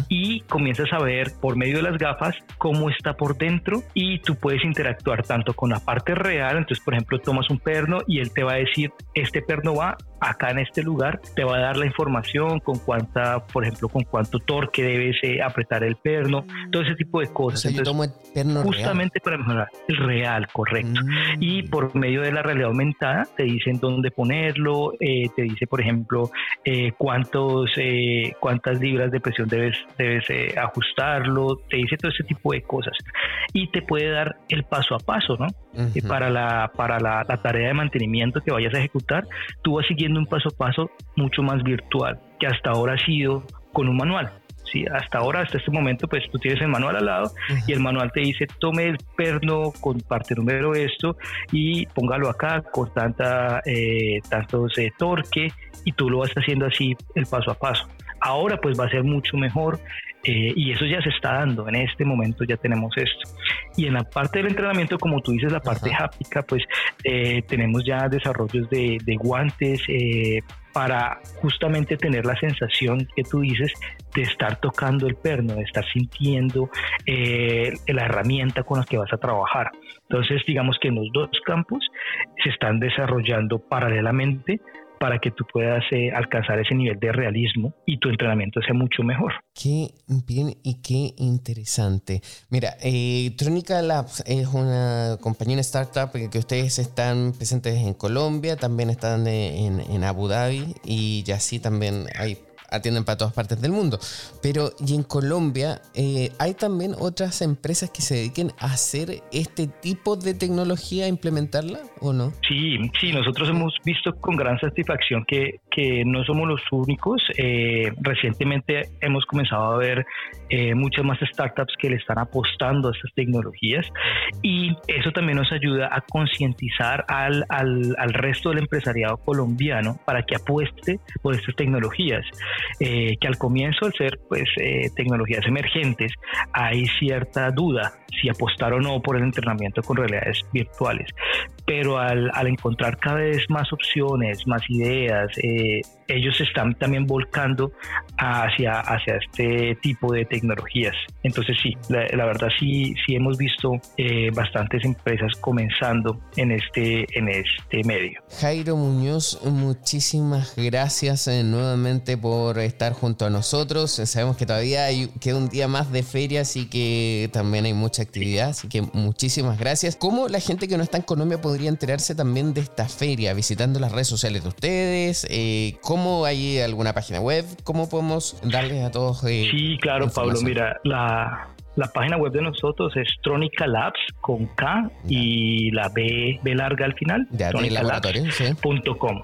y comienzas a ver por medio de las gafas cómo está por dentro y tú puedes interactuar tanto con la parte real, entonces por ejemplo tomas un perno y él te va a decir, este perno va acá en este lugar, te va a dar la información con cuánta, por ejemplo, con cuánto torque debes eh, apretar el perno, todo ese tipo de cosas. entonces, justamente para mejorar el real, correcto. Mm. Y por medio de la realidad aumentada te dicen dónde ponerlo, eh, te dice, por ejemplo, eh, cuántos, cuántas libras de presión debes debes, eh, ajustarlo, te dice todo ese tipo de cosas y te puede dar el paso a paso, ¿no? para la, para la, tarea de mantenimiento que vayas a ejecutar, tú vas siguiendo un paso a paso mucho más virtual que hasta ahora ha sido con un manual. Sí, hasta ahora, hasta este momento, pues tú tienes el manual al lado y el manual te dice tome el perno con parte número esto y póngalo acá con tanta eh, tantos eh, torque y tú lo vas haciendo así el paso a paso. Ahora pues va a ser mucho mejor eh, y eso ya se está dando, en este momento ya tenemos esto. Y en la parte del entrenamiento, como tú dices, la parte háptica, pues eh, tenemos ya desarrollos de, guantes, eh, para justamente tener la sensación que tú dices de estar tocando el perno, de estar sintiendo eh, la herramienta con la que vas a trabajar. Entonces, digamos que en los dos campos se están desarrollando paralelamente para que tú puedas eh, alcanzar ese nivel de realismo y tu entrenamiento sea mucho mejor. Qué bien y qué interesante. Mira, eh, Tronica Labs es una compañía, una startup que ustedes están presentes en Colombia, también están en, en Abu Dhabi y ya sí también hay atienden para todas partes del mundo. Pero, y en Colombia, eh, ¿hay también otras empresas que se dediquen a hacer este tipo de tecnología, a implementarla o no? Sí, sí, nosotros hemos visto con gran satisfacción que, que no somos los únicos. Eh, recientemente hemos comenzado a ver eh, muchas más startups que le están apostando a estas tecnologías y eso también nos ayuda a concientizar al, al, al resto del empresariado colombiano para que apueste por estas tecnologías. Eh, que al comienzo, al ser pues, eh, tecnologías emergentes, hay cierta duda si apostar o no por el entrenamiento con realidades virtuales. Pero al, al encontrar cada vez más opciones, más ideas, eh, ellos están también volcando hacia, hacia este tipo de tecnologías. Entonces sí, la, verdad sí, sí hemos visto bastantes empresas comenzando en este, en este medio. Jairo Muñoz, muchísimas gracias nuevamente por estar junto a nosotros. Sabemos que todavía hay, queda un día más de feria, así que también hay mucha actividad, así que muchísimas gracias. ¿Cómo la gente que no está en Colombia podría enterarse también de esta feria? Visitando las redes sociales de ustedes, eh, ¿cómo hay alguna página web? ¿Cómo podemos darles a todos? Eh, sí, claro, Pablo, mira, la, la página web de nosotros es Tronica Labs con K y la B, B larga al final. De laboratorio,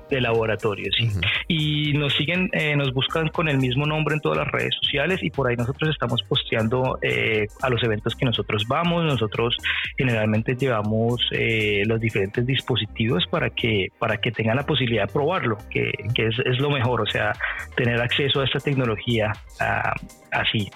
de laboratorio, sí. Y nos siguen, eh, nos buscan con el mismo nombre en todas las redes sociales y por ahí nosotros estamos posteando eh, a los eventos que nosotros vamos. Nosotros generalmente llevamos eh, los diferentes dispositivos para que, para que tengan la posibilidad de probarlo, que, que es, es, lo mejor, o sea, tener acceso a esta tecnología ah, así.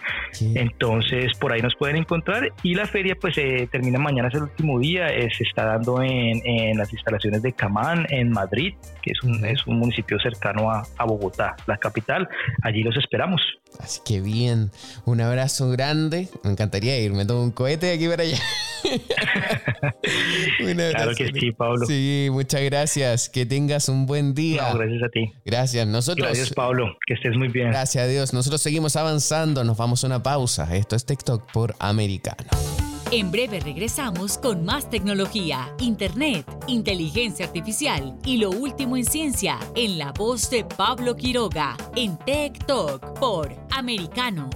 Entonces, por ahí nos pueden encontrar y la feria pues se termina mañana, es el último día, eh, se está dando en, en, las instalaciones de Camán, en Madrid, que es un, es un municipio cercano a, a Bogotá, la capital. Allí los esperamos. Así que bien, un abrazo grande. Me encantaría ir, me tomo un cohete de aquí para allá. claro que sí, Pablo. Sí, muchas gracias. Que tengas un buen día. gracias a ti. Gracias. Nosotros. Gracias, Pablo. Que estés muy bien. Gracias a Dios. Nosotros seguimos avanzando. Nos vamos a una pausa. Esto es TikTok por Americano. En breve regresamos con más tecnología, internet, inteligencia artificial y lo último en ciencia en la voz de Pablo Quiroga en Tech Talk por Americano.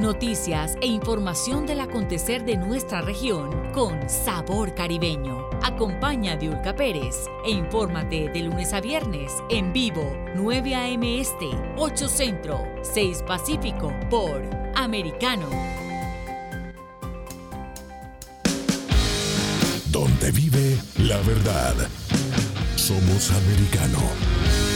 Noticias e información del acontecer de nuestra región con sabor caribeño. Acompaña a Diulca Pérez e infórmate de lunes a viernes en vivo 9 a.m. Este, 8 Centro, 6 Pacífico por Americano. Donde vive la verdad. Somos americano.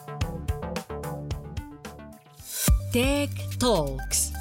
Tech Talks.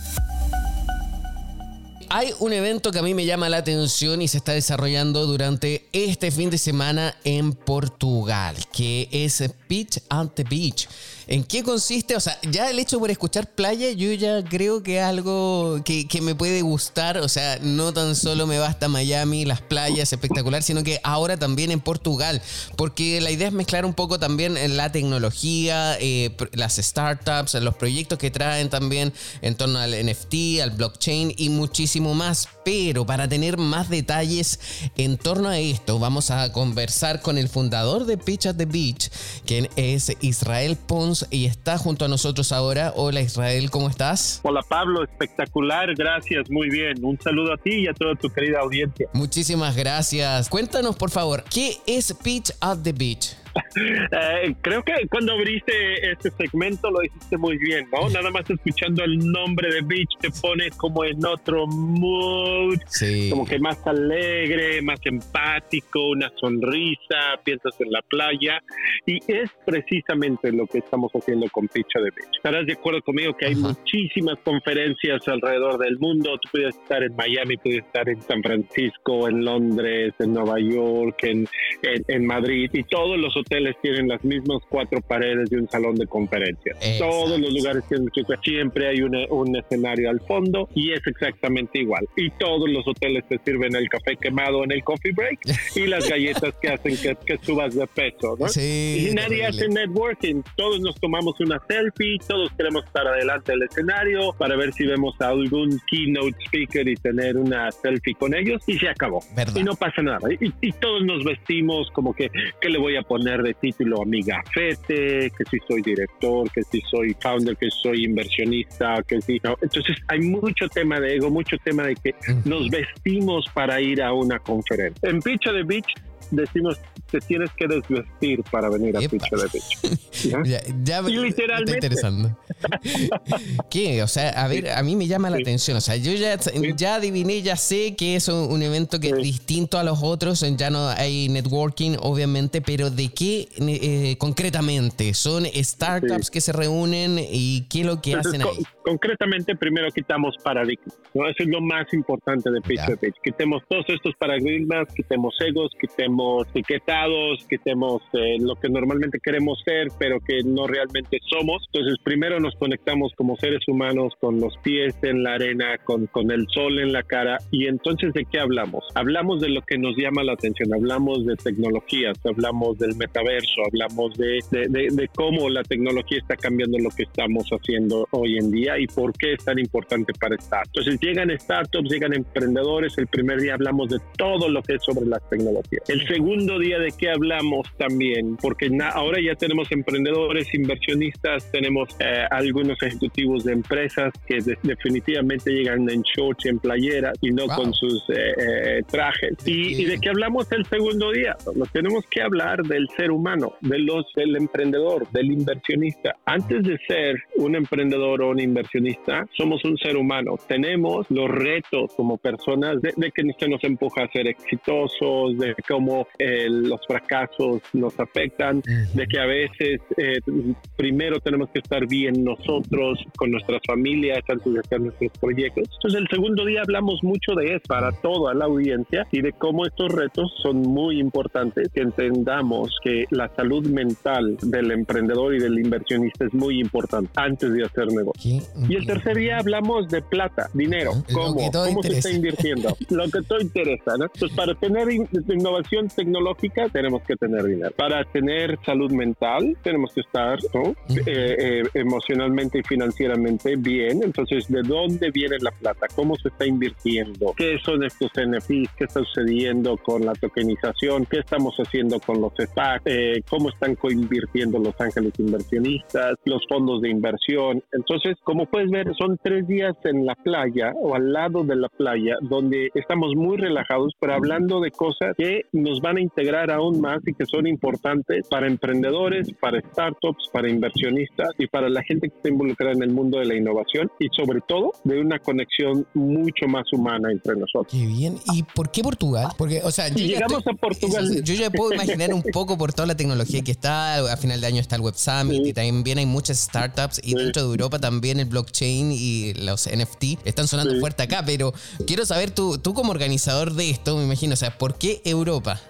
Hay un evento que a mí me llama la atención y se está desarrollando durante este fin de semana en Portugal, que es Beach at the Beach. ¿En qué consiste? O sea, ya el hecho por escuchar playa, yo ya creo que es algo que, que, me puede gustar. O sea, no tan solo me basta Miami, las playas, espectacular, sino que ahora también en Portugal. Porque la idea es mezclar un poco también la tecnología, eh, las startups, los proyectos que traen también en torno al NFT, al blockchain y muchísimo más. Pero para tener más detalles en torno a esto, vamos a conversar con el fundador de Pitch at the Beach, que es Israel Pons y está junto a nosotros ahora. Hola Israel, ¿cómo estás? Hola Pablo, espectacular, gracias, muy bien. Un saludo a ti y a toda tu querida audiencia. Muchísimas gracias. Cuéntanos por favor, ¿qué es Pitch at the Beach? Eh, creo que cuando abriste este segmento lo hiciste muy bien, ¿no? Nada más escuchando el nombre de Beach te pone como en otro mood, como que más alegre, más empático, una sonrisa, piensas en la playa y es precisamente lo que estamos haciendo con Picha de Beach. Estarás de acuerdo conmigo que hay muchísimas conferencias alrededor del mundo, tú puedes estar en Miami, puedes estar en San Francisco, en Londres, en Nueva York, en, en, en Madrid y todos los hoteles tienen las mismas cuatro paredes de un salón de conferencias. Todos los lugares tienen siempre hay un escenario al fondo y es exactamente igual. Y todos los hoteles te sirven el café quemado en el coffee break y las galletas que hacen que, subas de peso. ¿no? y nadie hace networking. Todos nos tomamos una selfie, todos queremos estar adelante del escenario para ver si vemos a algún keynote speaker y tener una selfie con ellos y se acabó. Y no pasa nada. Y, y, todos nos vestimos como que, ¿qué le voy a poner? De título a mi gafete, que si soy director, que si soy founder, que soy inversionista, que si no. Entonces hay mucho tema de ego, mucho tema de que nos vestimos para ir a una conferencia. En Picha de Beach decimos te tienes que desvestir para venir a Picha de Beach. ¿Ya? ya, literalmente. interesando. ¿Qué? O sea, a ver, a mí me llama la atención. O sea, yo ya, ya adiviné, ya sé que es un, evento que es distinto a los otros. Ya no hay networking, obviamente, pero ¿de qué eh, concretamente? ¿Son startups que se reúnen y qué es lo que hacen ahí? concretamente, primero quitamos paradigmas. ¿no? Eso es lo más importante de Pitch Pitch. Quitemos todos estos paradigmas, quitemos egos, quitemos etiquetados, quitemos eh, lo que normalmente queremos ser, pero que no realmente somos. Entonces, primero nos conectamos como seres humanos con los pies en la arena, con, con el sol en la cara. Y entonces, ¿de qué hablamos? Hablamos de lo que nos llama la atención, hablamos de tecnologías, hablamos del metaverso, hablamos de, de, de cómo la tecnología está cambiando lo que estamos haciendo hoy en día y por qué es tan importante para estar. Entonces llegan startups, llegan emprendedores, el primer día hablamos de todo lo que es sobre las tecnologías. El segundo día de qué hablamos también, porque ahora ya tenemos emprendedores, inversionistas, tenemos eh, algunos ejecutivos de empresas que definitivamente llegan en shorts, en playeras y no con sus eh, eh, trajes. Y, de qué hablamos el segundo día? Nos tenemos que hablar del ser humano, de los, del emprendedor, del inversionista. Antes de ser un emprendedor o un inversionista, somos un ser humano. Tenemos los retos como personas de, que se nos empuja a ser exitosos, de cómo eh, los los fracasos nos afectan, de que a veces eh, primero tenemos que estar bien nosotros con nuestras familias antes de hacer nuestros proyectos. Entonces el segundo día hablamos mucho de eso para toda la audiencia y de cómo estos retos son muy importantes, que entendamos que la salud mental del emprendedor y del inversionista es muy importante antes de hacer negocio. Y el tercer día hablamos de plata, dinero, cómo, cómo se está invirtiendo, lo que todo interesa. ¿no? Entonces, para tener innovación tecnológica tenemos que tener dinero. Para tener salud mental tenemos que estar eh, eh, emocionalmente y financieramente bien. Entonces, ¿de dónde viene la plata? ¿Cómo se está invirtiendo? ¿Qué son estos NFTs? ¿Qué está sucediendo con la tokenización? ¿Qué estamos haciendo con los SPAC? Eh, ¿Cómo están coinvirtiendo los ángeles inversionistas? Los fondos de inversión. Entonces, como puedes ver, son tres días en la playa o al lado de la playa donde estamos muy relajados, pero hablando de cosas que nos van a integrar aún más y que son importantes para emprendedores, para startups, para inversionistas y para la gente que está involucrada en el mundo de la innovación y sobre todo de una conexión mucho más humana entre nosotros. Qué bien. ¿Y por qué Portugal? Porque, o sea, llegamos a Portugal. yo ya puedo imaginar un poco por toda la tecnología que está. A final de año está el Web Summit y también hay muchas startups y dentro de Europa también el blockchain y los NFT están sonando fuerte acá. Pero quiero saber tú, tú como organizador de esto, me imagino, o sea, ¿por qué Europa?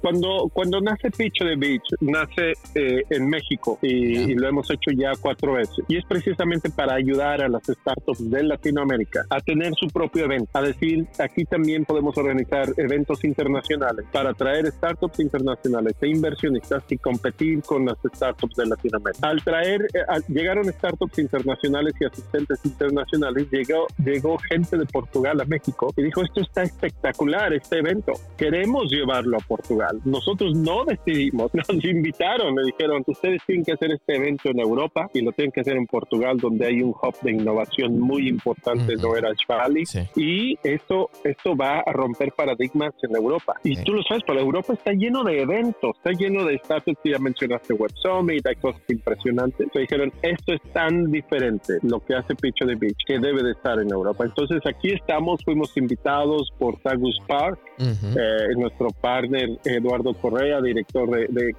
Cuando, cuando nace Pitch de Beach, nace eh, en México y, lo hemos hecho ya cuatro veces. Y es precisamente para ayudar a las startups de Latinoamérica a tener su propio evento. A decir, aquí también podemos organizar eventos internacionales para atraer startups internacionales e inversionistas y competir con las startups de Latinoamérica. Al traer, eh, llegaron startups internacionales y asistentes internacionales, llegó, llegó gente de Portugal a México y dijo, esto está espectacular, este evento, queremos llevarlo a Portugal. Nosotros no decidimos, nos invitaron, me dijeron, ustedes tienen que hacer este evento en Europa y lo tienen que hacer en Portugal, donde hay un hub de innovación muy importante, no era Valley, y esto, esto va a romper paradigmas en Europa. Y tú lo sabes, pero Europa está lleno de eventos, está lleno de startups, ya mencionaste Web Summit, hay cosas impresionantes. Me dijeron, esto es tan diferente lo que hace Pitch the Beach, que debe de estar en Europa. Entonces aquí estamos, fuimos invitados por Tagus Park, eh, nuestro partner Eduardo Correa, director de,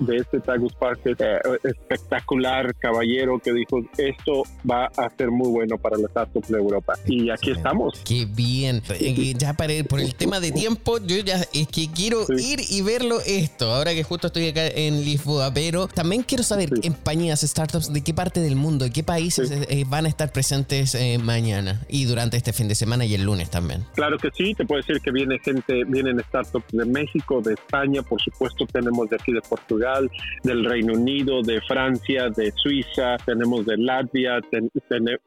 de, este Tagus Park, eh, espectacular caballero que dijo, esto va a ser muy bueno para las startups de Europa. Y aquí estamos. Qué bien. Eh, ya para por el tema de tiempo, yo ya es que quiero ir y verlo esto, ahora que justo estoy acá en Lisboa, pero también quiero saber compañías, startups, de qué parte del mundo, de qué países van a estar presentes mañana y durante este fin de semana y el lunes también. Claro que sí, te puedo decir que viene gente, vienen startups de México, de España, por supuesto tenemos de aquí de Portugal, del Reino Unido, de Francia, de Suiza, tenemos de Latvia,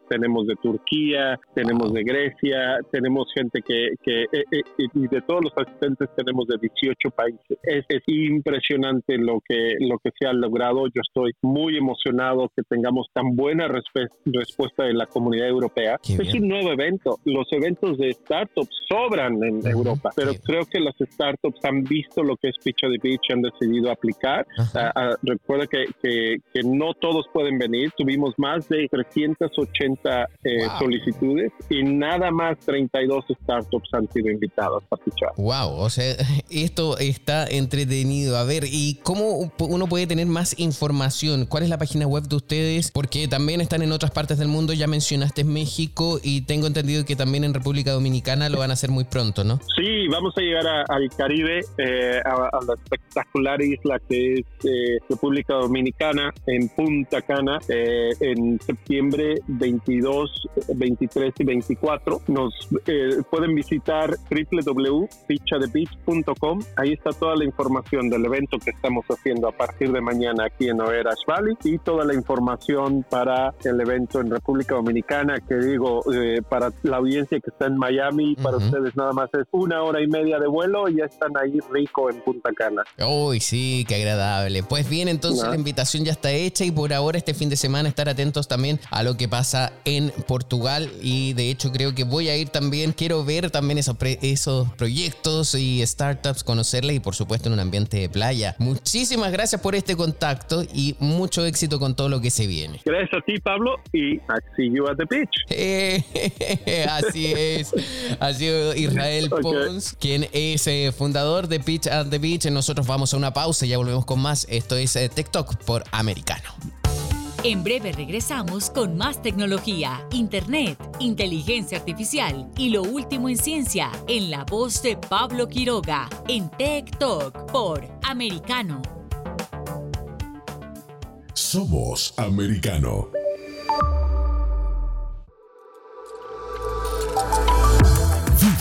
tenemos de Turquía, tenemos de Grecia, tenemos gente que, que eh, eh, y de todos los asistentes tenemos de 18 países. Es, impresionante lo que, lo que se ha logrado. Yo estoy muy emocionado que tengamos tan buena respuesta de la comunidad europea. es un nuevo evento. Los eventos de startups sobran en Europa, pero creo que las startups han visto lo que es Pitch the Beach han decidido aplicar. Ah, recuerda que, que, no todos pueden venir. Tuvimos más de 380 eh, solicitudes y nada más 32 startups han sido invitadas a fichar. Wow, o sea, esto está entretenido. A ver, ¿y cómo uno puede tener más información? ¿Cuál es la página web de ustedes? Porque también están en otras partes del mundo. Ya mencionaste México y tengo entendido que también en República Dominicana lo van a hacer muy pronto, ¿no? Sí, vamos a llegar al Caribe, eh, a, la espectacular isla que es eh, República Dominicana, en Punta Cana, eh, en septiembre 22, 23 y 24. Nos pueden visitar www.pichadebeach.com. Ahí está toda la información del evento que estamos haciendo a partir de mañana aquí en Oeras Valley y toda la información para el evento en República Dominicana, que digo, para la audiencia que está en Miami, para ustedes nada más es una hora y media de vuelo y ya están ahí rico en Punta Cana. Uy, sí, qué agradable. Pues bien, entonces la invitación ya está hecha y por ahora este fin de semana estar atentos también a lo que pasa en Portugal y de hecho creo que voy a ir también, quiero ver también esos, esos proyectos y startups, conocerles y por supuesto en un ambiente de playa. Muchísimas gracias por este contacto y mucho éxito con todo lo que se viene. Gracias a ti, Pablo, y I see you at the beach. así es. Ha sido Israel Pons, quien es eh, fundador de Pitch at The Beach. Nosotros vamos a una pausa y ya volvemos con más. Esto es eh, TikTok por Americano. En breve regresamos con más tecnología, internet, inteligencia artificial y lo último en ciencia en la voz de Pablo Quiroga en Tech Talk por Americano. Somos Americano.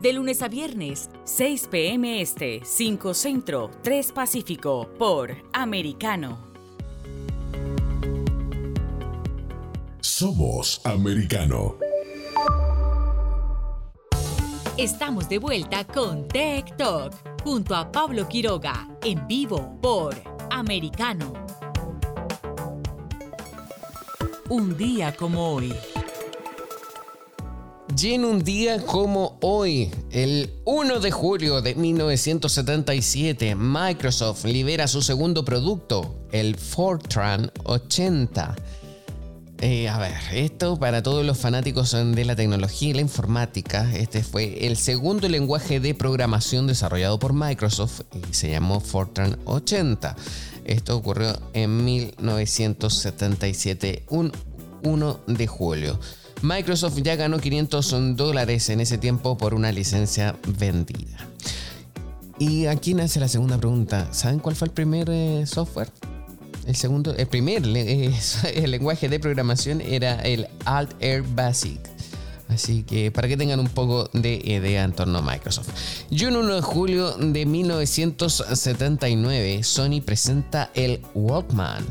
de lunes a viernes, 6 p.m. Este, 5 Centro, 3 Pacífico, por Americano. Somos Americano. Estamos de vuelta con Tech Talk, junto a Pablo Quiroga, en vivo por Americano. Un día como hoy. Y en un día como hoy, el 1 de julio de 1977, Microsoft libera su segundo producto, el Fortran 80. Eh, a ver, esto para todos los fanáticos de la tecnología y la informática, este fue el segundo lenguaje de programación desarrollado por Microsoft y se llamó Fortran 80. Esto ocurrió en 1977, un 1 de julio. Microsoft ya ganó 500 dólares en ese tiempo por una licencia vendida. Y aquí nace la segunda pregunta. ¿Saben cuál fue el primer eh, software? El segundo, el primer eh, el lenguaje de programación era el Alt Air Basic. Así que para que tengan un poco de idea en torno a Microsoft. Y un 1 de julio de 1979, Sony presenta el Walkman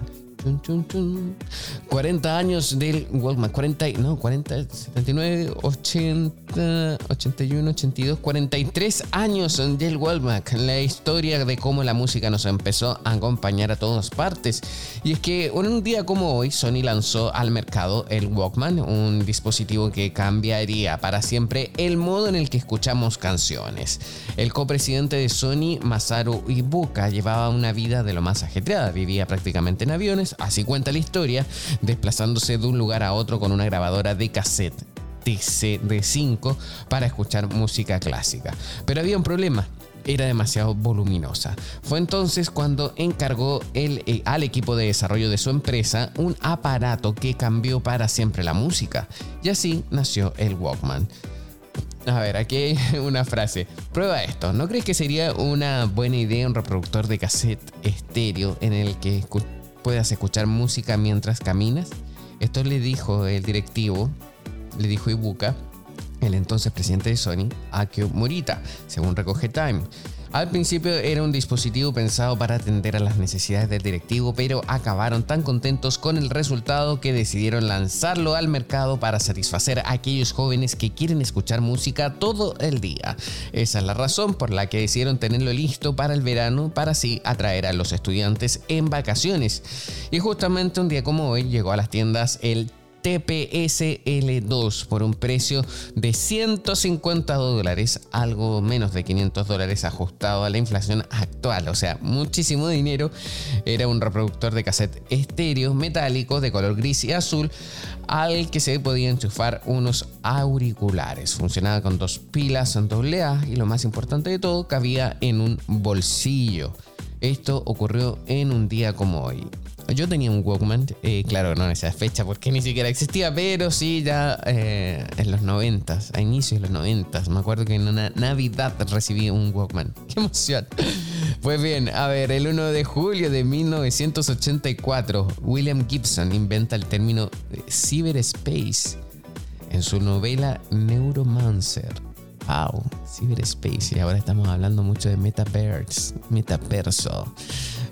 40 años del Walkman, 40, no, 40, 79, 80, 81, 82, 43 años del Walkman. La historia de cómo la música nos empezó a acompañar a todas partes. Y es que en un día como hoy, Sony lanzó al mercado el Walkman, un dispositivo que cambiaría para siempre el modo en el que escuchamos canciones. El copresidente de Sony, Masaru Ibuka, llevaba una vida de lo más ajetreada, vivía prácticamente en aviones, Así cuenta la historia, desplazándose de un lugar a otro con una grabadora de cassette TC-D5 para escuchar música clásica. Pero había un problema, era demasiado voluminosa. Fue entonces cuando encargó eh, al equipo de desarrollo de su empresa un aparato que cambió para siempre la música. Y así nació el Walkman. A ver, aquí hay una frase. Prueba esto. ¿No crees que sería una buena idea un reproductor de cassette estéreo en el que puedas escuchar música mientras caminas. Esto le dijo el directivo, le dijo Ibuka, el entonces presidente de Sony, Akio Morita, según recoge Time. Al principio era un dispositivo pensado para atender a las necesidades del directivo, pero acabaron tan contentos con el resultado que decidieron lanzarlo al mercado para satisfacer a aquellos jóvenes que quieren escuchar música todo el día. Esa es la razón por la que decidieron tenerlo listo para el verano para así atraer a los estudiantes en vacaciones. Y justamente un día como hoy llegó a las tiendas el TPSL2 por un precio de 150 dólares, algo menos de 500 dólares ajustado a la inflación actual, o sea, muchísimo dinero. Era un reproductor de cassette estéreo metálico de color gris y azul al que se podía enchufar unos auriculares. Funcionaba con dos pilas en AA y lo más importante de todo, cabía en un bolsillo. Esto ocurrió en un día como hoy. Yo tenía un Walkman, eh, claro, no en esa fecha porque ni siquiera existía, pero sí ya eh, en los 90, a inicios de los 90. Me acuerdo que en una Navidad recibí un Walkman. ¡Qué emoción! Pues bien, a ver, el 1 de julio de 1984, William Gibson inventa el término cyberspace en su novela Neuromancer. Wow, cyberspace. Y ahora estamos hablando mucho de metaverse, metaverso.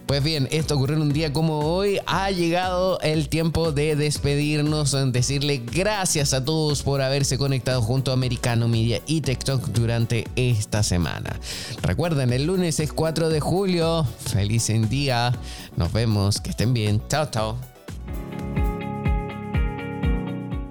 Pues bien, esto ocurrió en un día como hoy. Ha llegado el tiempo de despedirnos, decirle gracias a todos por haberse conectado junto a Americano Media y TikTok durante esta semana. Recuerden, el lunes es 4 de julio. Feliz en día. Nos vemos. Que estén bien. Chao, chao.